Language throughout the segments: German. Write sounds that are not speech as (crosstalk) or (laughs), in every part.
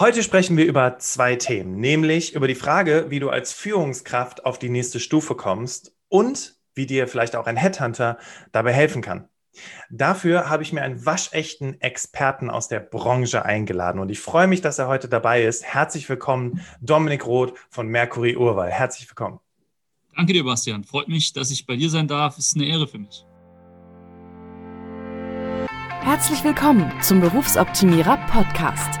Heute sprechen wir über zwei Themen, nämlich über die Frage, wie du als Führungskraft auf die nächste Stufe kommst und wie dir vielleicht auch ein Headhunter dabei helfen kann. Dafür habe ich mir einen waschechten Experten aus der Branche eingeladen und ich freue mich, dass er heute dabei ist. Herzlich willkommen, Dominik Roth von Mercury Urwahl. Herzlich willkommen. Danke dir, Bastian. Freut mich, dass ich bei dir sein darf. Ist eine Ehre für mich. Herzlich willkommen zum Berufsoptimierer Podcast.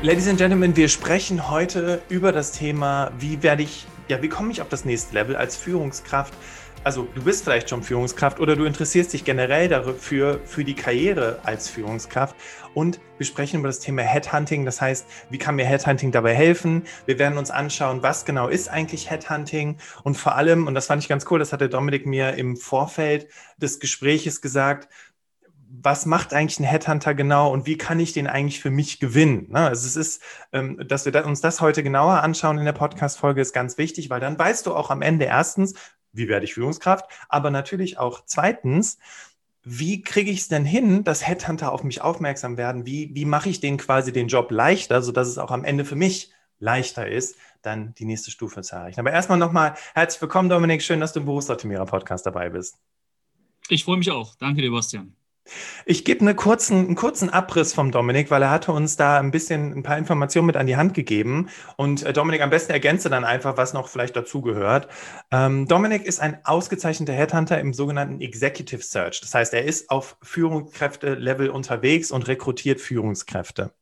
Ladies and Gentlemen, wir sprechen heute über das Thema, wie werde ich, ja, wie komme ich auf das nächste Level als Führungskraft? Also du bist vielleicht schon Führungskraft oder du interessierst dich generell dafür, für die Karriere als Führungskraft. Und wir sprechen über das Thema Headhunting. Das heißt, wie kann mir Headhunting dabei helfen? Wir werden uns anschauen, was genau ist eigentlich Headhunting? Und vor allem, und das fand ich ganz cool, das hatte Dominik mir im Vorfeld des Gespräches gesagt, was macht eigentlich ein Headhunter genau und wie kann ich den eigentlich für mich gewinnen? Ne? Also es ist, ähm, dass wir uns das heute genauer anschauen in der Podcast-Folge ist ganz wichtig, weil dann weißt du auch am Ende erstens, wie werde ich Führungskraft, aber natürlich auch zweitens, wie kriege ich es denn hin, dass Headhunter auf mich aufmerksam werden? Wie, wie mache ich denen quasi den Job leichter, sodass es auch am Ende für mich leichter ist, dann die nächste Stufe zu erreichen. Aber erstmal nochmal herzlich willkommen, Dominik. Schön, dass du im Berufsoptimierer Podcast dabei bist. Ich freue mich auch. Danke dir, Bastian. Ich gebe eine kurzen, einen kurzen Abriss vom Dominik, weil er hatte uns da ein bisschen ein paar Informationen mit an die Hand gegeben. Und äh, Dominik, am besten ergänze dann einfach, was noch vielleicht dazugehört. Ähm, Dominik ist ein ausgezeichneter Headhunter im sogenannten Executive Search. Das heißt, er ist auf Führungskräfte-Level unterwegs und rekrutiert Führungskräfte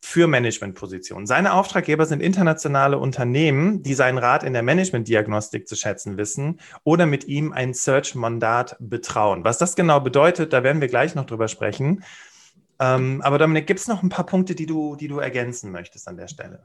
für Managementpositionen. Seine Auftraggeber sind internationale Unternehmen, die seinen Rat in der Managementdiagnostik zu schätzen wissen oder mit ihm ein Search-Mandat betrauen. Was das genau bedeutet, da werden wir gleich noch drüber sprechen. Ähm, aber Dominik, gibt es noch ein paar Punkte, die du, die du ergänzen möchtest an der Stelle?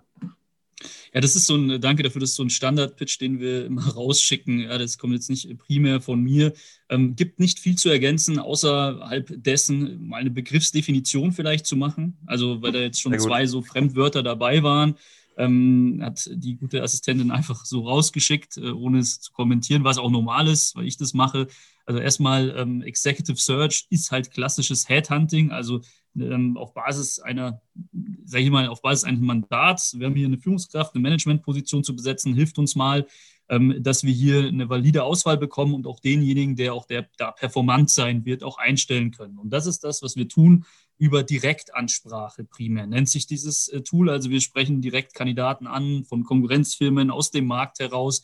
Ja, das ist so ein, danke dafür, das ist so ein Standard-Pitch, den wir immer (laughs) rausschicken. Ja, das kommt jetzt nicht primär von mir. Ähm, gibt nicht viel zu ergänzen, außerhalb dessen mal eine Begriffsdefinition vielleicht zu machen. Also, weil da jetzt schon zwei so Fremdwörter dabei waren, ähm, hat die gute Assistentin einfach so rausgeschickt, äh, ohne es zu kommentieren, was auch normal ist, weil ich das mache. Also erstmal ähm, Executive Search ist halt klassisches Headhunting, also ähm, auf Basis einer, sage ich mal, auf Basis eines Mandats, wir haben hier eine Führungskraft, eine Managementposition zu besetzen, hilft uns mal, ähm, dass wir hier eine valide Auswahl bekommen und auch denjenigen, der auch der da performant sein wird, auch einstellen können. Und das ist das, was wir tun über Direktansprache primär, nennt sich dieses äh, Tool. Also wir sprechen direkt Kandidaten an von Konkurrenzfirmen aus dem Markt heraus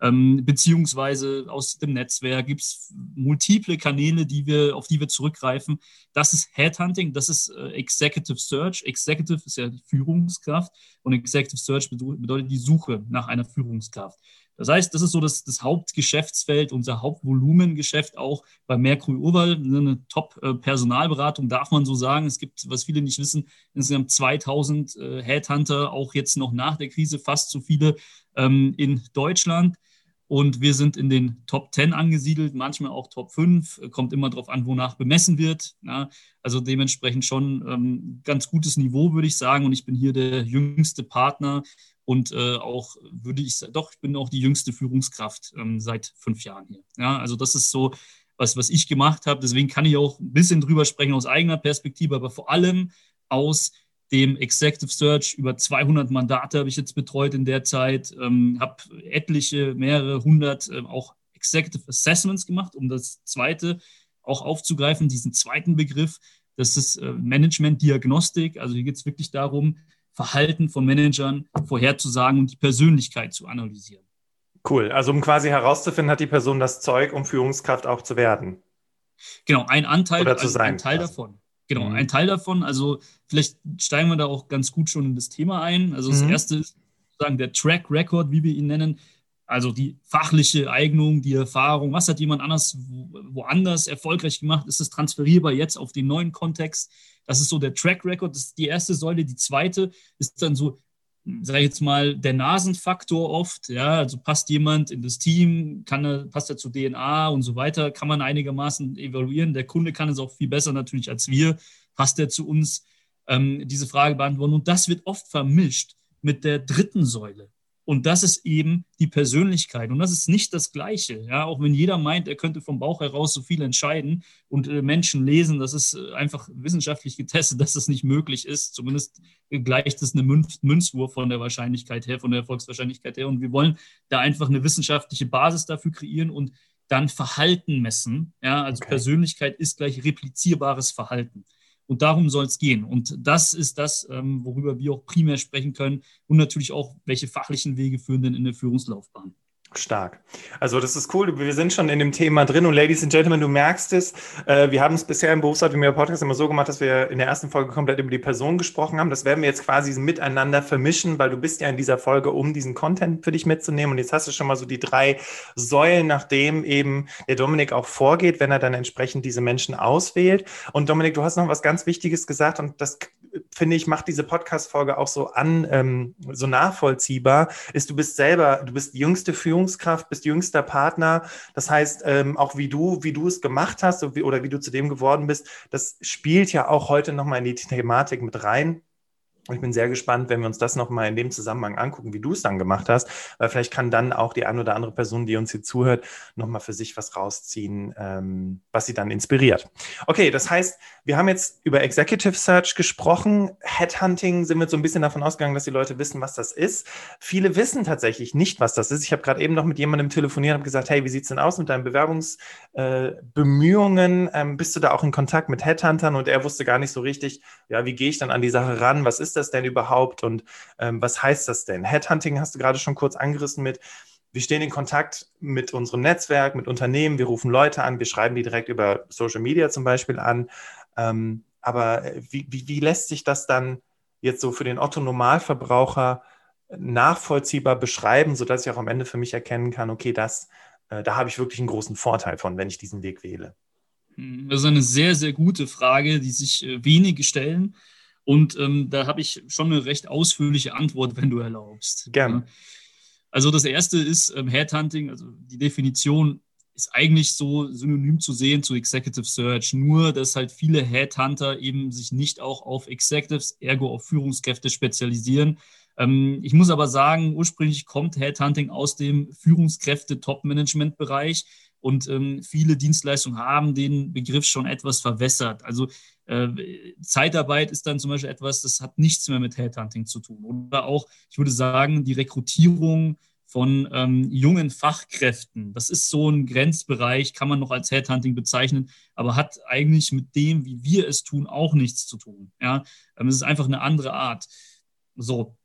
ähm, beziehungsweise aus dem Netzwerk gibt es multiple Kanäle, die wir, auf die wir zurückgreifen. Das ist Headhunting, das ist äh, Executive Search. Executive ist ja die Führungskraft und Executive Search bedeutet die Suche nach einer Führungskraft. Das heißt, das ist so das, das Hauptgeschäftsfeld, unser Hauptvolumengeschäft auch bei Mercury Urwahl. Eine Top-Personalberatung, darf man so sagen. Es gibt, was viele nicht wissen, insgesamt 2000 äh, Headhunter, auch jetzt noch nach der Krise fast so viele ähm, in Deutschland. Und wir sind in den Top 10 angesiedelt, manchmal auch Top 5, kommt immer darauf an, wonach bemessen wird. Ja, also dementsprechend schon ähm, ganz gutes Niveau, würde ich sagen. Und ich bin hier der jüngste Partner und äh, auch, würde ich sagen, doch, ich bin auch die jüngste Führungskraft ähm, seit fünf Jahren hier. Ja, also das ist so, was, was ich gemacht habe. Deswegen kann ich auch ein bisschen drüber sprechen aus eigener Perspektive, aber vor allem aus dem Executive Search. Über 200 Mandate habe ich jetzt betreut in der Zeit, ähm, habe etliche, mehrere hundert äh, auch Executive Assessments gemacht, um das zweite auch aufzugreifen, diesen zweiten Begriff. Das ist äh, Management-Diagnostik. Also hier geht es wirklich darum, Verhalten von Managern vorherzusagen und die Persönlichkeit zu analysieren. Cool. Also um quasi herauszufinden, hat die Person das Zeug, um Führungskraft auch zu werden. Genau, ein Anteil, Oder zu sein, ein Teil davon. Genau, mhm. ein Teil davon. Also vielleicht steigen wir da auch ganz gut schon in das Thema ein. Also das mhm. erste ist sozusagen der Track Record, wie wir ihn nennen. Also die fachliche Eignung, die Erfahrung, was hat jemand anders woanders erfolgreich gemacht, ist es transferierbar jetzt auf den neuen Kontext. Das ist so der Track Record, das ist die erste Säule. Die zweite ist dann so, sage ich jetzt mal, der Nasenfaktor oft. Ja, also passt jemand in das Team, kann er, passt er zur DNA und so weiter, kann man einigermaßen evaluieren. Der Kunde kann es auch viel besser natürlich als wir. Passt er zu uns? Ähm, diese Frage beantworten. Und das wird oft vermischt mit der dritten Säule. Und das ist eben die Persönlichkeit. Und das ist nicht das Gleiche. Ja, auch wenn jeder meint, er könnte vom Bauch heraus so viel entscheiden und äh, Menschen lesen, das ist äh, einfach wissenschaftlich getestet, (laughs) dass das nicht möglich ist. Zumindest gleicht es eine Münz Münzwurf von der Wahrscheinlichkeit her, von der Erfolgswahrscheinlichkeit her. Und wir wollen da einfach eine wissenschaftliche Basis dafür kreieren und dann Verhalten messen. Ja, also okay. Persönlichkeit ist gleich replizierbares Verhalten. Und darum soll es gehen. Und das ist das, ähm, worüber wir auch primär sprechen können und natürlich auch, welche fachlichen Wege führen denn in der Führungslaufbahn. Stark. Also das ist cool. Wir sind schon in dem Thema drin und Ladies and Gentlemen, du merkst es. Äh, wir haben es bisher im Berufsart wie Podcast immer so gemacht, dass wir in der ersten Folge komplett über die Person gesprochen haben. Das werden wir jetzt quasi miteinander vermischen, weil du bist ja in dieser Folge, um diesen Content für dich mitzunehmen. Und jetzt hast du schon mal so die drei Säulen, nachdem eben der Dominik auch vorgeht, wenn er dann entsprechend diese Menschen auswählt. Und Dominik, du hast noch was ganz Wichtiges gesagt und das finde ich, macht diese Podcast-Folge auch so an, ähm, so nachvollziehbar, ist, du bist selber, du bist jüngste Führungskraft, bist jüngster Partner. Das heißt, ähm, auch wie du, wie du es gemacht hast oder wie du zu dem geworden bist, das spielt ja auch heute nochmal in die Thematik mit rein. Ich bin sehr gespannt, wenn wir uns das nochmal in dem Zusammenhang angucken, wie du es dann gemacht hast, weil vielleicht kann dann auch die eine oder andere Person, die uns hier zuhört, nochmal für sich was rausziehen, ähm, was sie dann inspiriert. Okay, das heißt, wir haben jetzt über Executive Search gesprochen. Headhunting sind wir so ein bisschen davon ausgegangen, dass die Leute wissen, was das ist. Viele wissen tatsächlich nicht, was das ist. Ich habe gerade eben noch mit jemandem telefoniert und gesagt, hey, wie sieht es denn aus mit deinen Bewerbungsbemühungen? Äh, ähm, bist du da auch in Kontakt mit Headhuntern? Und er wusste gar nicht so richtig, ja, wie gehe ich dann an die Sache ran? Was ist das denn überhaupt und ähm, was heißt das denn? Headhunting hast du gerade schon kurz angerissen mit. Wir stehen in Kontakt mit unserem Netzwerk, mit Unternehmen, wir rufen Leute an, wir schreiben die direkt über Social Media zum Beispiel an. Ähm, aber äh, wie, wie, wie lässt sich das dann jetzt so für den Otto-Normalverbraucher nachvollziehbar beschreiben, sodass ich auch am Ende für mich erkennen kann, okay, das, äh, da habe ich wirklich einen großen Vorteil von, wenn ich diesen Weg wähle? Das ist eine sehr, sehr gute Frage, die sich äh, wenige stellen. Und ähm, da habe ich schon eine recht ausführliche Antwort, wenn du erlaubst. Gerne. Also das erste ist ähm, Headhunting, also die Definition ist eigentlich so synonym zu sehen zu Executive Search, nur dass halt viele Headhunter eben sich nicht auch auf Executives, ergo auf Führungskräfte spezialisieren. Ähm, ich muss aber sagen, ursprünglich kommt Headhunting aus dem Führungskräfte-Top-Management-Bereich und ähm, viele Dienstleistungen haben den Begriff schon etwas verwässert. Also Zeitarbeit ist dann zum Beispiel etwas, das hat nichts mehr mit Headhunting zu tun. Oder auch, ich würde sagen, die Rekrutierung von ähm, jungen Fachkräften. Das ist so ein Grenzbereich, kann man noch als Headhunting bezeichnen, aber hat eigentlich mit dem, wie wir es tun, auch nichts zu tun. Ja, ähm, es ist einfach eine andere Art. So,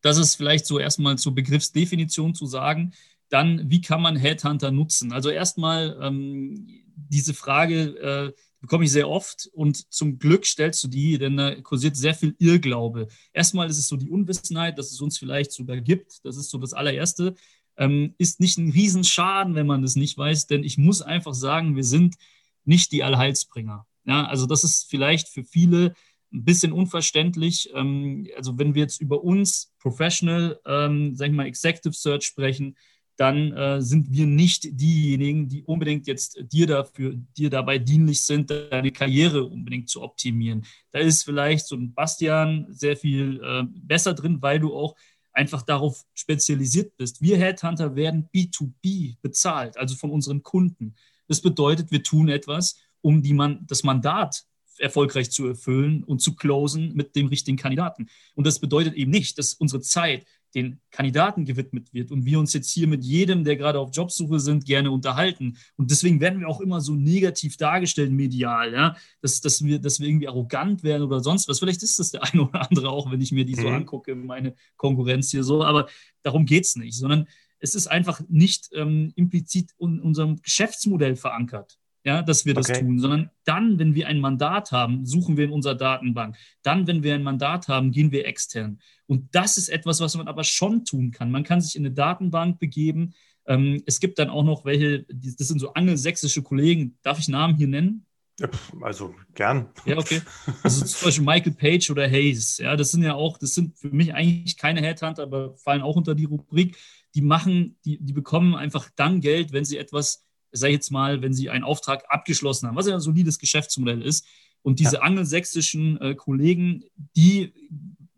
das ist vielleicht so erstmal zur Begriffsdefinition zu sagen. Dann, wie kann man Headhunter nutzen? Also erstmal ähm, diese Frage, äh, bekomme ich sehr oft und zum Glück stellst du die, denn da kursiert sehr viel Irrglaube. Erstmal ist es so die Unwissenheit, dass es uns vielleicht sogar gibt. Das ist so das allererste. Ähm, ist nicht ein Riesenschaden, wenn man das nicht weiß, denn ich muss einfach sagen, wir sind nicht die Allheilsbringer. Ja, also das ist vielleicht für viele ein bisschen unverständlich. Ähm, also wenn wir jetzt über uns Professional, ähm, sag ich mal, Executive Search sprechen, dann äh, sind wir nicht diejenigen, die unbedingt jetzt dir dafür, dir dabei dienlich sind, deine Karriere unbedingt zu optimieren. Da ist vielleicht so ein Bastian sehr viel äh, besser drin, weil du auch einfach darauf spezialisiert bist. Wir Headhunter werden B2B bezahlt, also von unseren Kunden. Das bedeutet, wir tun etwas, um die man, das Mandat erfolgreich zu erfüllen und zu closen mit dem richtigen Kandidaten. Und das bedeutet eben nicht, dass unsere Zeit den Kandidaten gewidmet wird und wir uns jetzt hier mit jedem, der gerade auf Jobsuche sind, gerne unterhalten. Und deswegen werden wir auch immer so negativ dargestellt medial, ja, dass, dass, wir, dass wir irgendwie arrogant werden oder sonst was. Vielleicht ist das der eine oder andere auch, wenn ich mir die so mhm. angucke, meine Konkurrenz hier so, aber darum geht es nicht, sondern es ist einfach nicht ähm, implizit in unserem Geschäftsmodell verankert. Ja, dass wir das Okay. tun, sondern dann, wenn wir ein Mandat haben, suchen wir in unserer Datenbank. Dann, wenn wir ein Mandat haben, gehen wir extern. Und das ist etwas, was man aber schon tun kann. Man kann sich in eine Datenbank begeben. Ähm, es gibt dann auch noch welche, das sind so angelsächsische Kollegen. Darf ich Namen hier nennen? Also gern. Ja, okay. Also zum Beispiel Michael Page oder Hayes. Ja, das sind ja auch, das sind für mich eigentlich keine Headhunter, aber fallen auch unter die Rubrik. Die machen, die, die bekommen einfach dann Geld, wenn sie etwas, sag ich jetzt mal, wenn sie einen Auftrag abgeschlossen haben, was ja ein solides Geschäftsmodell ist. Und diese angelsächsischen äh, Kollegen, die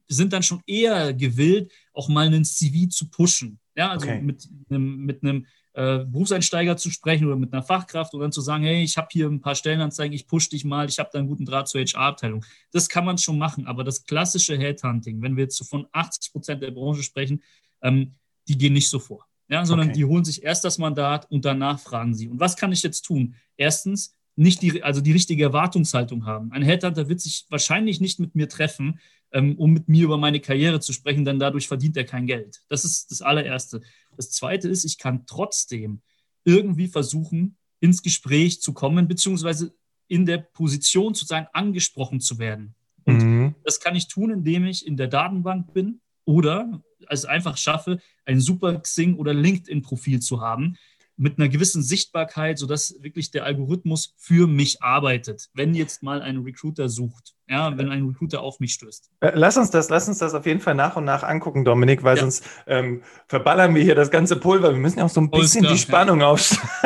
sind dann schon eher gewillt, auch mal einen CV zu pushen. Ja, also Okay. mit einem, mit einem äh, Berufseinsteiger zu sprechen oder mit einer Fachkraft und dann zu sagen, hey, ich habe hier ein paar Stellenanzeigen, ich push dich mal, ich habe da einen guten Draht zur HR-Abteilung. Das kann man schon machen, aber das klassische Headhunting, wenn wir jetzt so von 80 Prozent der Branche sprechen, ähm, die gehen nicht so vor. Ja, sondern Okay. die holen sich erst das Mandat und danach fragen sie. Und was kann ich jetzt tun? Erstens, nicht die, also die richtige Erwartungshaltung haben. Ein Headhunter wird sich wahrscheinlich nicht mit mir treffen, ähm, um mit mir über meine Karriere zu sprechen, denn dadurch verdient er kein Geld. Das ist das allererste. Das zweite ist, ich kann trotzdem irgendwie versuchen, ins Gespräch zu kommen, beziehungsweise in der Position zu sein, angesprochen zu werden. Und Mhm. das kann ich tun, indem ich in der Datenbank bin oder es einfach schaffe, ein super Xing- oder LinkedIn-Profil zu haben mit einer gewissen Sichtbarkeit, sodass wirklich der Algorithmus für mich arbeitet, wenn jetzt mal ein Recruiter sucht, ja, wenn ein Recruiter auf mich stößt. Äh, Lass uns das, lass uns das auf jeden Fall nach und nach angucken, Dominik, weil Ja. sonst ähm, verballern wir hier das ganze Pulver. Wir müssen ja auch so ein bisschen klar, die Spannung auf, (laughs)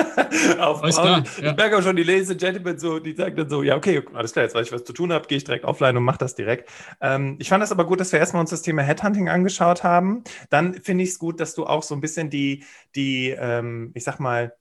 Alles aufbauen. klar, ja. Ich merke auch schon, die Ladies and Gentlemen, so, die sagen dann so, ja, okay, alles klar, jetzt weiß ich, was zu tun habe, gehe ich direkt offline und mache das direkt. Ähm, ich fand das aber gut, dass wir erstmal uns das Thema Headhunting angeschaut haben. Dann finde ich es gut, dass du auch so ein bisschen die, die ähm, ich sag mal,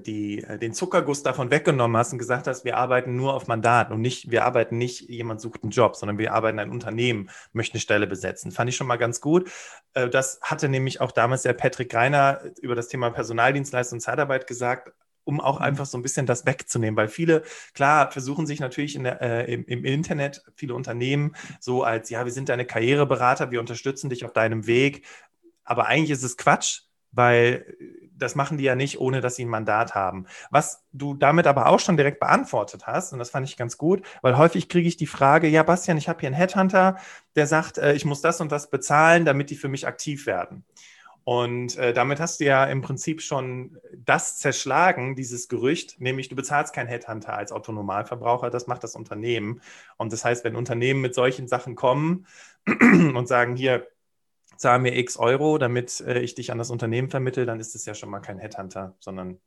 die, äh, den Zuckerguss davon weggenommen hast und gesagt hast, wir arbeiten nur auf Mandat und nicht, wir arbeiten nicht, jemand sucht einen Job, sondern wir arbeiten ein Unternehmen, möchte eine Stelle besetzen. Fand ich schon mal ganz gut. Äh, Das hatte nämlich auch damals der Patrick Reiner über das Thema Personaldienstleistung und Zeitarbeit gesagt, um auch einfach so ein bisschen das wegzunehmen, weil viele, klar, versuchen sich natürlich in der, äh, im, im Internet, viele Unternehmen so als, ja, wir sind deine Karriereberater, wir unterstützen dich auf deinem Weg, aber eigentlich ist es Quatsch, weil das machen die ja nicht, ohne dass sie ein Mandat haben. Was du damit aber auch schon direkt beantwortet hast, und das fand ich ganz gut, weil häufig kriege ich die Frage, ja, Bastian, ich habe hier einen Headhunter, der sagt, äh, ich muss das und das bezahlen, damit die für mich aktiv werden. Und äh, damit hast du ja im Prinzip schon das zerschlagen, dieses Gerücht, nämlich du bezahlst keinen Headhunter als Autonomalverbraucher, das macht das Unternehmen. Und das heißt, wenn Unternehmen mit solchen Sachen kommen (clears throat) und sagen, hier, zahl mir x Euro, damit äh, ich dich an das Unternehmen vermittle, dann ist es ja schon mal kein Headhunter, sondern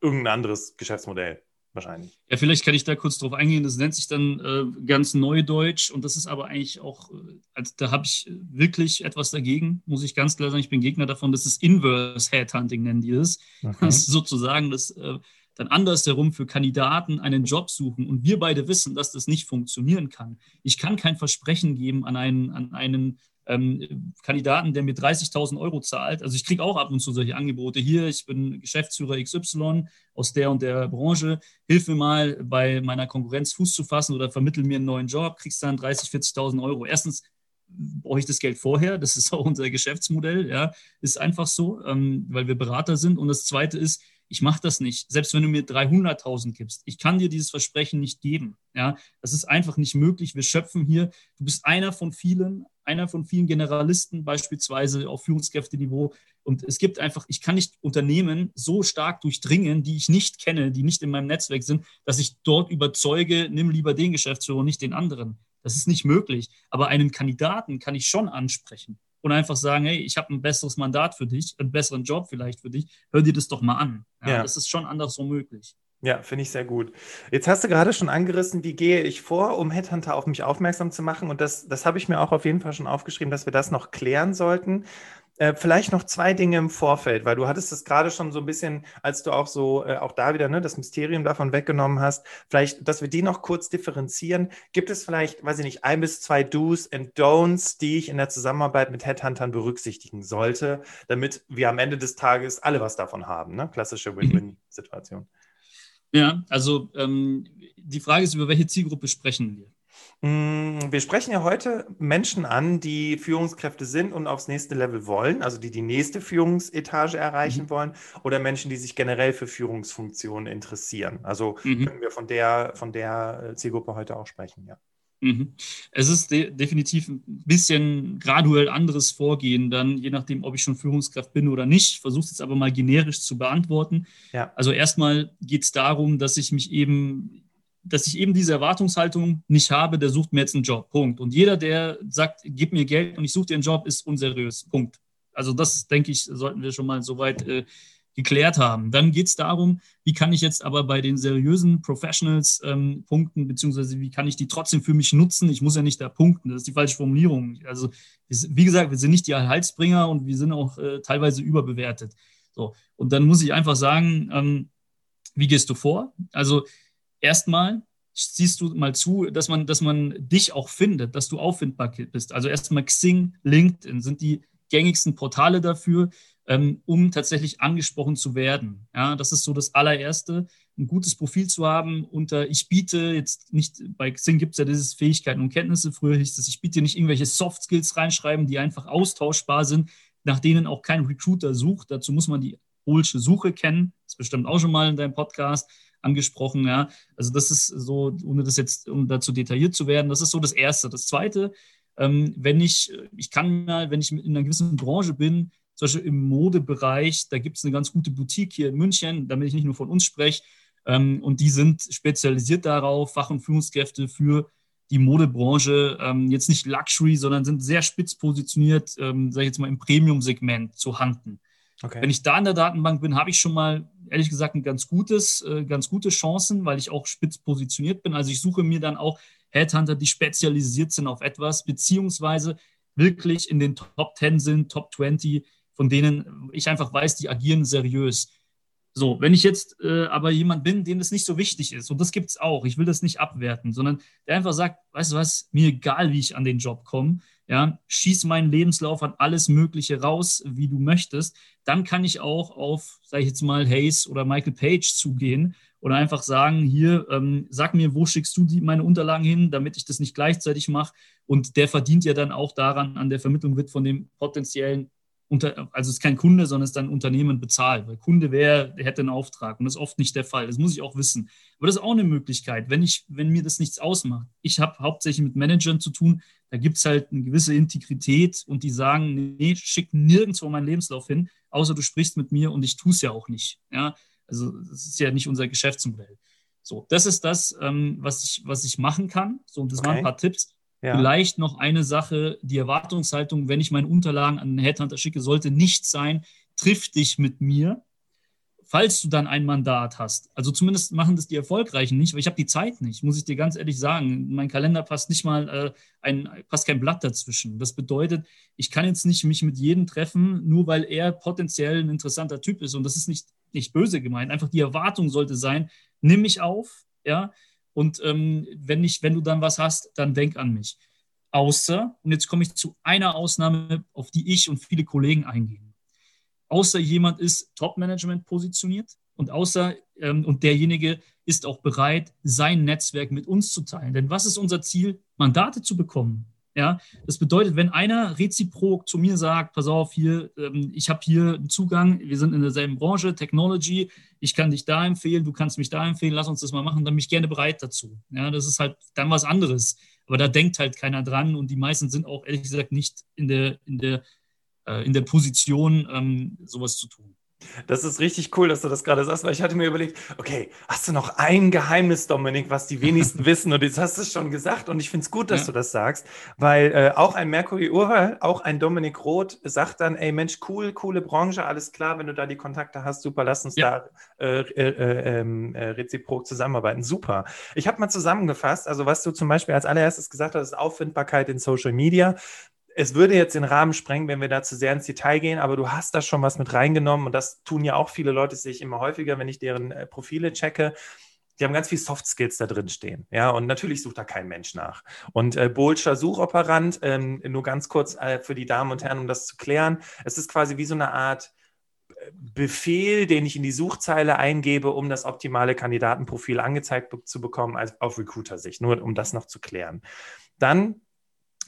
irgendein anderes Geschäftsmodell wahrscheinlich. Ja, vielleicht kann ich da kurz drauf eingehen. Das nennt sich dann äh, ganz Neudeutsch und das ist aber eigentlich auch, äh, also da habe ich wirklich etwas dagegen, muss ich ganz klar sagen. Ich bin Gegner davon. Das ist Inverse Headhunting, nennen die das. Das ist sozusagen das äh, dann andersherum für Kandidaten einen Job suchen und wir beide wissen, dass das nicht funktionieren kann. Ich kann kein Versprechen geben an einen, an einen ähm, Kandidaten, der mir 30.000 Euro zahlt. Also ich kriege auch ab und zu solche Angebote hier. Ich bin Geschäftsführer XY aus der und der Branche. Hilf mir mal bei meiner Konkurrenz Fuß zu fassen oder vermittel mir einen neuen Job. Kriegst dann 30.000, 40.000 Euro. Erstens brauche ich das Geld vorher. Das ist (laughs) auch unser Geschäftsmodell. Ja, ist einfach so, ähm, weil wir Berater sind. Und das Zweite ist, ich mache das nicht. Selbst wenn du mir 300.000 gibst, ich kann dir dieses Versprechen nicht geben. Ja, das ist einfach nicht möglich. Wir schöpfen hier. Du bist einer von vielen, einer von vielen Generalisten beispielsweise auf Führungskräfteniveau. Und es gibt einfach, ich kann nicht Unternehmen so stark durchdringen, die ich nicht kenne, die nicht in meinem Netzwerk sind, dass ich dort überzeuge, nimm lieber den Geschäftsführer und nicht den anderen. Das ist nicht möglich. Aber einen Kandidaten kann ich schon ansprechen und einfach sagen, hey, ich habe ein besseres Mandat für dich, einen besseren Job vielleicht für dich, hör dir das doch mal an. Ja, Ja. Das ist schon andersrum möglich. Ja, finde ich sehr gut. Jetzt hast du gerade schon angerissen, wie gehe ich vor, um Headhunter auf mich aufmerksam zu machen. Und das, das habe ich mir auch auf jeden Fall schon aufgeschrieben, dass wir das noch klären sollten. Äh, vielleicht noch zwei Dinge im Vorfeld, weil du hattest das gerade schon so ein bisschen, als du auch so, äh, auch da wieder ne, das Mysterium davon weggenommen hast. Vielleicht, dass wir die noch kurz differenzieren. Gibt es vielleicht, weiß ich nicht, ein bis zwei Do's and Don'ts, die ich in der Zusammenarbeit mit Headhuntern berücksichtigen sollte, damit wir am Ende des Tages alle was davon haben? Ne? Klassische Win-Win-Situation. Ja, also ähm, die Frage ist, über welche Zielgruppe sprechen wir? Mm, wir sprechen ja heute Menschen an, die Führungskräfte sind und aufs nächste Level wollen, also die die nächste Führungsetage erreichen mhm. wollen, oder Menschen, die sich generell für Führungsfunktionen interessieren. Also mhm. können wir von der, von der äh, Zielgruppe heute auch sprechen, ja. Mhm. Es ist de definitiv ein bisschen graduell anderes Vorgehen, dann je nachdem, ob ich schon Führungskraft bin oder nicht. Ich versuche es jetzt aber mal generisch zu beantworten. Ja. Also erstmal geht es darum, dass ich mich eben dass ich eben diese Erwartungshaltung nicht habe, der sucht mir jetzt einen Job. Punkt. Und jeder, der sagt, gib mir Geld und ich suche dir einen Job, ist unseriös. Punkt. Also das, denke ich, sollten wir schon mal soweit äh, geklärt haben. Dann geht es darum, wie kann ich jetzt aber bei den seriösen Professionals ähm, punkten, beziehungsweise wie kann ich die trotzdem für mich nutzen? Ich muss ja nicht da punkten, das ist die falsche Formulierung. Also wie gesagt, wir sind nicht die Erhaltsbringer und wir sind auch äh, teilweise überbewertet. So. Und dann muss ich einfach sagen, ähm, wie gehst du vor? Also erstmal siehst du mal zu, dass man, dass man dich auch findet, dass du auffindbar bist. Also erstmal Xing, LinkedIn sind die gängigsten Portale dafür, ähm, um tatsächlich angesprochen zu werden. Ja, das ist so das allererste, ein gutes Profil zu haben unter, ich biete jetzt nicht, bei Xing gibt es ja dieses Fähigkeiten und Kenntnisse, früher hieß es, ich biete nicht irgendwelche Soft Skills reinschreiben, die einfach austauschbar sind, nach denen auch kein Recruiter sucht. Dazu muss man die Bolsche Suche kennen, das ist bestimmt auch schon mal in deinem Podcast angesprochen. Ja. Also das ist so, ohne das jetzt, um dazu detailliert zu werden, das ist so das Erste. Das Zweite, ähm, wenn ich, ich kann mal, wenn ich in einer gewissen Branche bin, zum Beispiel im Modebereich, da gibt es eine ganz gute Boutique hier in München, damit ich nicht nur von uns spreche, ähm, und die sind spezialisiert darauf, Fach- und Führungskräfte für die Modebranche, ähm, jetzt nicht Luxury, sondern sind sehr spitz positioniert, ähm, sage ich jetzt mal im Premium-Segment zu handeln. Okay. Wenn ich da in der Datenbank bin, habe ich schon mal, ehrlich gesagt, ein ganz gutes, äh, ganz gute Chancen, weil ich auch spitz positioniert bin. Also ich suche mir dann auch Headhunter, die spezialisiert sind auf etwas, beziehungsweise wirklich in den Top 10 sind, Top 20, von denen ich einfach weiß, die agieren seriös. So, wenn ich jetzt äh, aber jemand bin, dem das nicht so wichtig ist, und das gibt es auch, ich will das nicht abwerten, sondern der einfach sagt, weißt du was, mir egal, wie ich an den Job komme, ja, schieß meinen Lebenslauf an alles Mögliche raus, wie du möchtest, dann kann ich auch auf, sage ich jetzt mal, Hayes oder Michael Page zugehen oder einfach sagen, hier, ähm, sag mir, wo schickst du die, meine Unterlagen hin, damit ich das nicht gleichzeitig mache. Und der verdient ja dann auch daran, an der Vermittlung wird von dem potenziellen unter, also es ist kein Kunde, sondern es ist ein Unternehmen bezahlt. Weil Kunde wäre, der hätte einen Auftrag und das ist oft nicht der Fall. Das muss ich auch wissen. Aber das ist auch eine Möglichkeit, wenn ich, wenn mir das nichts ausmacht. Ich habe hauptsächlich mit Managern zu tun, da gibt es halt eine gewisse Integrität und die sagen, nee, schick nirgendwo meinen Lebenslauf hin, außer du sprichst mit mir und ich tue es ja auch nicht. Ja, also das ist ja nicht unser Geschäftsmodell. So, das ist das, ähm, was, ich, was ich machen kann. So, und das okay. waren ein paar Tipps. Ja. Vielleicht noch eine Sache, die Erwartungshaltung, wenn ich meine Unterlagen an den Headhunter schicke, sollte nicht sein, triff dich mit mir, falls du dann ein Mandat hast. Also zumindest machen das die Erfolgreichen nicht, weil ich habe die Zeit nicht, muss ich dir ganz ehrlich sagen. Mein Kalender passt nicht mal äh, ein, passt kein Blatt dazwischen. Das bedeutet, ich kann jetzt nicht mich mit jedem treffen, nur weil er potenziell ein interessanter Typ ist. Und das ist nicht, nicht böse gemeint. Einfach die Erwartung sollte sein, nimm mich auf, ja, und ähm, wenn, ich, wenn du dann was hast, dann denk an mich. Außer, und jetzt komme ich zu einer Ausnahme, auf die ich und viele Kollegen eingehen. Außer jemand ist Top-Management positioniert und außer ähm, und derjenige ist auch bereit, sein Netzwerk mit uns zu teilen. Denn was ist unser Ziel? Mandate zu bekommen. Ja, das bedeutet, wenn einer reziprok zu mir sagt, pass auf, hier, ähm, ich habe hier einen Zugang, wir sind in derselben Branche, Technology, ich kann dich da empfehlen, du kannst mich da empfehlen, lass uns das mal machen, dann bin ich gerne bereit dazu. Ja, das ist halt dann was anderes. Aber da denkt halt keiner dran und die meisten sind auch ehrlich gesagt nicht in der, in der, äh, in der Position, ähm, sowas zu tun. Das ist richtig cool, dass du das gerade sagst, weil ich hatte mir überlegt, okay, hast du noch ein Geheimnis, Dominik, was die wenigsten (laughs) wissen? Und jetzt hast du es schon gesagt und ich finde es gut, dass ja. du das sagst, weil äh, auch ein Mercury Urwahl, auch ein Dominik Roth sagt dann, ey Mensch, cool, coole Branche, alles klar, wenn du da die Kontakte hast, super, lass uns ja. da äh, äh, äh ähm, äh, reziprok zusammenarbeiten. Super. Ich habe mal zusammengefasst, also was du zum Beispiel als allererstes gesagt hast, ist Auffindbarkeit in Social Media es würde jetzt den Rahmen sprengen, wenn wir da zu sehr ins Detail gehen, aber du hast da schon was mit reingenommen und das tun ja auch viele Leute, sehe ich immer häufiger, wenn ich deren äh, Profile checke. Die haben ganz viel Soft Skills da drin stehen. Ja, und natürlich sucht da kein Mensch nach. Und äh, Bolscher Suchoperant, ähm, nur ganz kurz äh, für die Damen und Herren, um das zu klären. Es ist quasi wie so eine Art Befehl, den ich in die Suchzeile eingebe, um das optimale Kandidatenprofil angezeigt zu bekommen, als auf Recruiter-Sicht, nur um das noch zu klären. Dann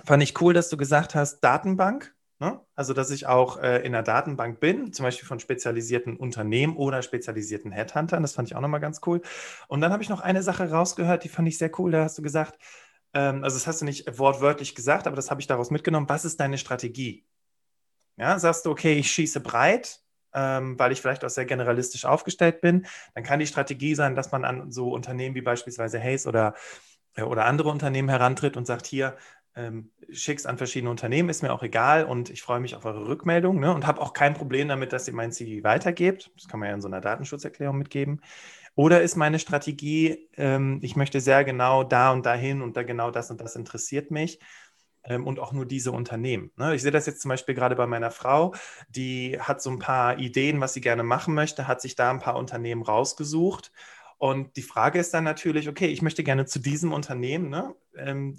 fand ich cool, dass du gesagt hast, Datenbank. Ne? Also, dass ich auch äh, in der Datenbank bin, zum Beispiel von spezialisierten Unternehmen oder spezialisierten Headhuntern. Das fand ich auch nochmal ganz cool. Und dann habe ich noch eine Sache rausgehört, die fand ich sehr cool. Da hast du gesagt, ähm, also das hast du nicht wortwörtlich gesagt, aber das habe ich daraus mitgenommen. Was ist deine Strategie? Ja, sagst du, okay, ich schieße breit, ähm, weil ich vielleicht auch sehr generalistisch aufgestellt bin, dann kann die Strategie sein, dass man an so Unternehmen wie beispielsweise Hayes oder, äh, oder andere Unternehmen herantritt und sagt, hier, ähm, schickst an verschiedene Unternehmen, ist mir auch egal und ich freue mich auf eure Rückmeldung ne, und habe auch kein Problem damit, dass ihr mein CV weitergebt. Das kann man ja in so einer Datenschutzerklärung mitgeben. Oder ist meine Strategie, ähm, ich möchte sehr genau da und dahin und da genau das und das interessiert mich ähm, und auch nur diese Unternehmen. Ne? Ich sehe das jetzt zum Beispiel gerade bei meiner Frau, die hat so ein paar Ideen, was sie gerne machen möchte, hat sich da ein paar Unternehmen rausgesucht. Und die Frage ist dann natürlich, okay, ich möchte gerne zu diesem Unternehmen, ne? ähm,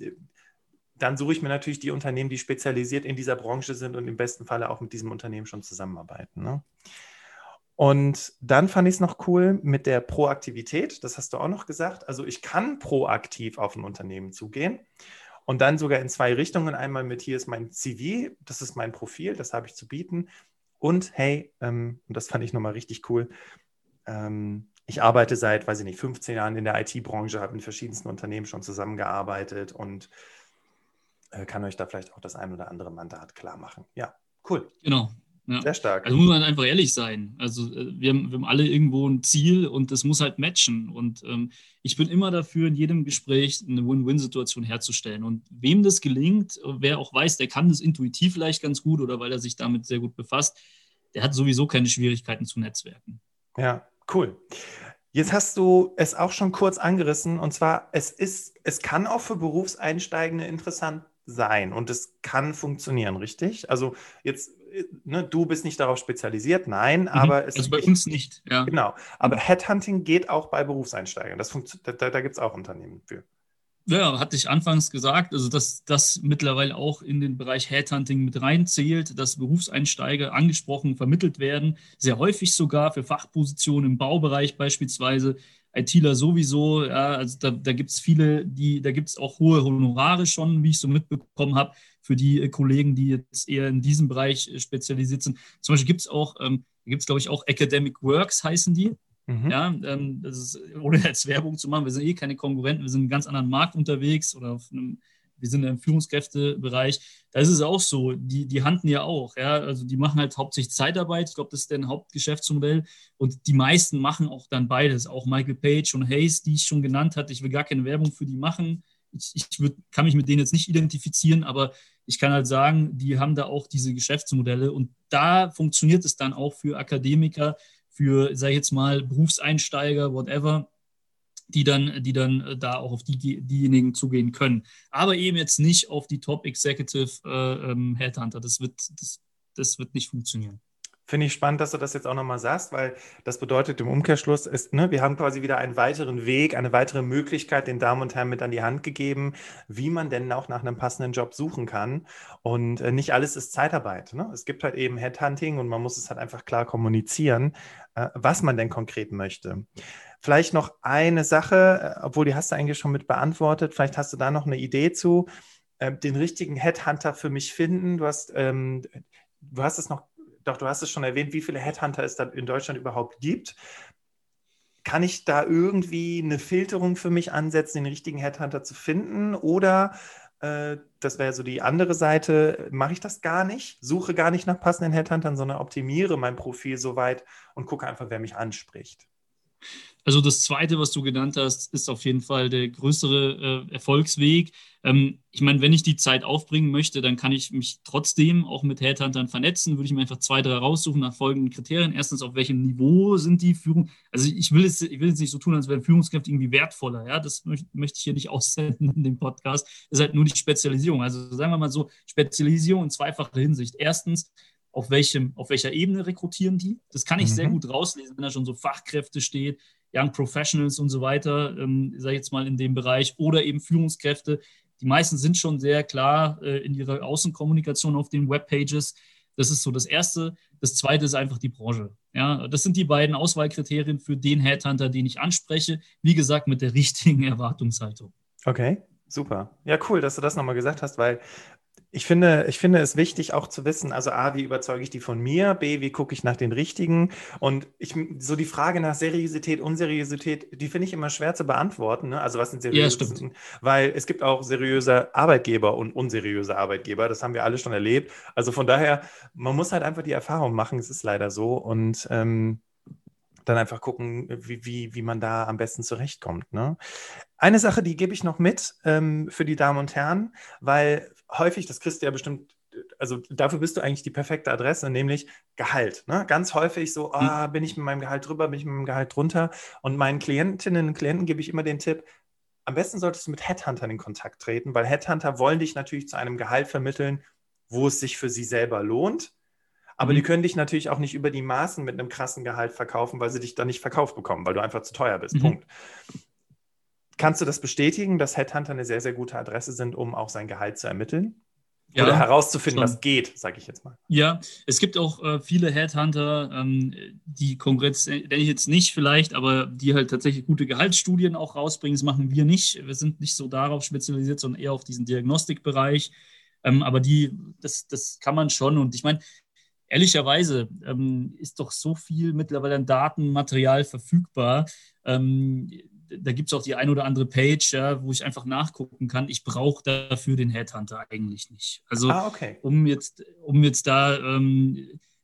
dann suche ich mir natürlich die Unternehmen, die spezialisiert in dieser Branche sind und im besten Falle auch mit diesem Unternehmen schon zusammenarbeiten. Ne? Und dann fand ich es noch cool mit der Proaktivität. Das hast du auch noch gesagt. Also ich kann proaktiv auf ein Unternehmen zugehen und dann sogar in zwei Richtungen. Einmal mit hier ist mein CV, das ist mein Profil, das habe ich zu bieten. Und hey, ähm, und das fand ich nochmal richtig cool. Ähm, ich arbeite seit, weiß ich nicht, 15 Jahren in der IT-Branche, habe in verschiedensten Unternehmen schon zusammengearbeitet und kann euch da vielleicht auch das ein oder andere Mandat klar machen. Ja, cool. Genau. Ja. Sehr stark. Also muss man einfach ehrlich sein. Also äh, wir haben, wir haben alle irgendwo ein Ziel und das muss halt matchen. Und ähm, ich bin immer dafür, in jedem Gespräch eine Win-Win-Situation herzustellen. Und wem das gelingt, wer auch weiß, der kann das intuitiv vielleicht ganz gut oder weil er sich damit sehr gut befasst, der hat sowieso keine Schwierigkeiten zu Netzwerken. Ja, cool. Jetzt hast du es auch schon kurz angerissen und zwar es ist, es kann auch für Berufseinsteigende interessant sein und es kann funktionieren, richtig? Also jetzt ne, du bist nicht darauf spezialisiert, nein, mhm. aber es Also bei uns nicht, ja. Genau. Aber Headhunting geht auch bei Berufseinsteigern. Das da, da, da gibt es auch Unternehmen für. Ja, hatte ich anfangs gesagt, also dass das mittlerweile auch in den Bereich Headhunting mit reinzählt, dass Berufseinsteiger angesprochen, vermittelt werden, sehr häufig sogar für Fachpositionen im Baubereich beispielsweise, ITler sowieso, ja, also da, da gibt es viele, die, da gibt es auch hohe Honorare schon, wie ich so mitbekommen habe, für die äh, Kollegen, die jetzt eher in diesem Bereich äh, spezialisiert sind. Zum Beispiel gibt es auch, ähm, gibt es glaube ich auch Academic Works heißen die. Mhm. Ja, ähm, das ist, ohne jetzt Werbung zu machen, wir sind eh keine Konkurrenten, wir sind in einem ganz anderen Markt unterwegs oder auf einem wir sind im Führungskräftebereich, da ist es auch so, die, die handen ja auch, ja, also die machen halt hauptsächlich Zeitarbeit, ich glaube, das ist deren Hauptgeschäftsmodell. Und die meisten machen auch dann beides, auch Michael Page und Hayes, die ich schon genannt hatte, ich will gar keine Werbung für die machen, ich, ich würd, kann mich mit denen jetzt nicht identifizieren, aber ich kann halt sagen, die haben da auch diese Geschäftsmodelle. Und da funktioniert es dann auch für Akademiker, für, sag ich jetzt mal, Berufseinsteiger, whatever, die dann, die dann äh, da auch auf die, diejenigen zugehen können. Aber eben jetzt nicht auf die Top Executive äh, ähm, Headhunter. Das wird, das, das wird nicht funktionieren. Finde ich spannend, dass du das jetzt auch nochmal sagst, weil das bedeutet im Umkehrschluss, ist, ne, wir haben quasi wieder einen weiteren Weg, eine weitere Möglichkeit den Damen und Herren mit an die Hand gegeben, wie man denn auch nach einem passenden Job suchen kann. Und äh, nicht alles ist Zeitarbeit. Ne? Es gibt halt eben Headhunting und man muss es halt einfach klar kommunizieren, äh, was man denn konkret möchte. Vielleicht noch eine Sache, äh, obwohl die hast du eigentlich schon mit beantwortet. Vielleicht hast du da noch eine Idee zu. Äh, den richtigen Headhunter für mich finden. Du hast, ähm, du hast es noch, doch, du hast es schon erwähnt, wie viele Headhunter es da in Deutschland überhaupt gibt. Kann ich da irgendwie eine Filterung für mich ansetzen, den richtigen Headhunter zu finden? Oder äh, das wäre so die andere Seite, mache ich das gar nicht, suche gar nicht nach passenden Headhuntern, sondern optimiere mein Profil soweit und gucke einfach, wer mich anspricht. Also das Zweite, was du genannt hast, ist auf jeden Fall der größere äh, Erfolgsweg. Ähm, ich meine, wenn ich die Zeit aufbringen möchte, dann kann ich mich trotzdem auch mit Headhuntern vernetzen. Würde ich mir einfach zwei, drei raussuchen nach folgenden Kriterien. Erstens, auf welchem Niveau sind die Führung? Also ich will jetzt, ich will jetzt nicht so tun, als wären Führungskräfte irgendwie wertvoller. Ja, das möchte, möchte ich hier nicht (laughs) aussenden in dem Podcast. Das ist halt nur die Spezialisierung. Also sagen wir mal so, Spezialisierung in zweifacher Hinsicht. Erstens, auf, welchem, auf welcher Ebene rekrutieren die. Das kann ich mhm. sehr gut rauslesen, wenn da schon so Fachkräfte steht, Young Professionals und so weiter, ähm, sage ich jetzt mal in dem Bereich, oder eben Führungskräfte. Die meisten sind schon sehr klar äh, in ihrer Außenkommunikation auf den Webpages. Das ist so das Erste. Das Zweite ist einfach die Branche. Ja, das sind die beiden Auswahlkriterien für den Headhunter, den ich anspreche. Wie gesagt, mit der (laughs) richtigen Erwartungshaltung. Okay, super. Ja, cool, dass du das nochmal gesagt hast, weil ich finde, ich finde es wichtig auch zu wissen, also A, wie überzeuge ich die von mir, B, wie gucke ich nach den richtigen? Und ich, so die Frage nach Seriosität, Unseriosität, die finde ich immer schwer zu beantworten, ne? also was sind seriöse, ja, weil es gibt auch seriöse Arbeitgeber und unseriöse Arbeitgeber, das haben wir alle schon erlebt, also von daher, man muss halt einfach die Erfahrung machen, es ist leider so. Und ähm, dann einfach gucken, wie, wie, wie man da am besten zurechtkommt. Ne? Eine Sache, die gebe ich noch mit ähm, für die Damen und Herren, weil häufig, das kriegst du ja bestimmt, also dafür bist du eigentlich die perfekte Adresse, nämlich Gehalt. Ne? Ganz häufig so, ah, bin ich mit meinem Gehalt drüber, bin ich mit meinem Gehalt drunter. Und meinen Klientinnen und Klienten gebe ich immer den Tipp, am besten solltest du mit Headhuntern in Kontakt treten, weil Headhunter wollen dich natürlich zu einem Gehalt vermitteln, wo es sich für sie selber lohnt. Aber mhm. die können dich natürlich auch nicht über die Maßen mit einem krassen Gehalt verkaufen, weil sie dich dann nicht verkauft bekommen, weil du einfach zu teuer bist. Mhm. Punkt. Kannst du das bestätigen, dass Headhunter eine sehr, sehr gute Adresse sind, um auch sein Gehalt zu ermitteln? Ja, Oder herauszufinden, schon. was geht, sage ich jetzt mal. Ja, es gibt auch äh, viele Headhunter, ähm, die konkret, nenne ich jetzt nicht vielleicht, aber die halt tatsächlich gute Gehaltsstudien auch rausbringen. Das machen wir nicht. Wir sind nicht so darauf spezialisiert, sondern eher auf diesen Diagnostikbereich. Ähm, aber die, das, das kann man schon. Und ich meine, ehrlicherweise ähm, ist doch so viel mittlerweile an Datenmaterial verfügbar. Ähm, da gibt es auch die ein oder andere Page, ja, wo ich einfach nachgucken kann. Ich brauche dafür den Headhunter eigentlich nicht. Also ah, okay. um jetzt, um jetzt da, ähm,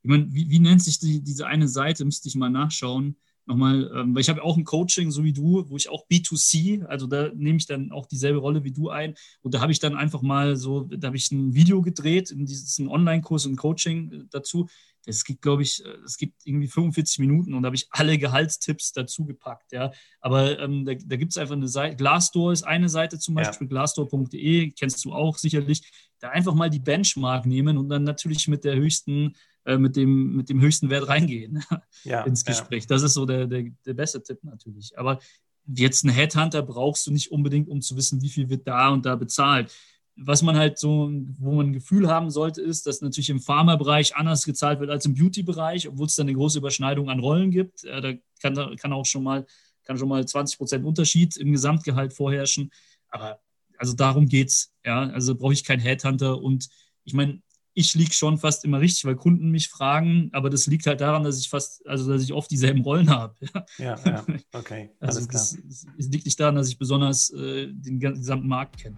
ich meine, wie, wie, nennt sich die, diese eine Seite, müsste ich mal nachschauen. Nochmal, ähm, weil ich habe auch ein Coaching, so wie du, wo ich auch B2C, also da nehme ich dann auch dieselbe Rolle wie du ein. Und da habe ich dann einfach mal so, da habe ich ein Video gedreht, in diesen Online-Kurs und Coaching äh, dazu es gibt, glaube ich, äh, es gibt irgendwie 45 Minuten und da habe ich alle Gehaltstipps dazu gepackt, ja. Aber ähm, da, da gibt es einfach eine Seite, Glassdoor ist eine Seite zum Beispiel, ja. glassdoor.de, kennst du auch sicherlich. Da einfach mal die Benchmark nehmen und dann natürlich mit der höchsten, äh, mit, dem, mit dem höchsten Wert reingehen (laughs) ja, ins Gespräch. Ja. Das ist so der, der, der beste Tipp natürlich. Aber jetzt einen Headhunter brauchst du nicht unbedingt, um zu wissen, wie viel wird da und da bezahlt was man halt so, wo man ein Gefühl haben sollte, ist, dass natürlich im Pharma-Bereich anders gezahlt wird als im Beauty-Bereich, obwohl es da eine große Überschneidung an Rollen gibt. Da kann, kann auch schon mal, kann schon mal 20 Prozent Unterschied im Gesamtgehalt vorherrschen. Aber also darum geht's. Ja, also brauche ich keinen Headhunter und ich meine, ich liege schon fast immer richtig, weil Kunden mich fragen, aber das liegt halt daran, dass ich fast, also dass ich oft dieselben Rollen habe. Ja, ja, (laughs) okay. also das, liegt nicht daran, dass ich besonders äh, den gesamten Markt kenne.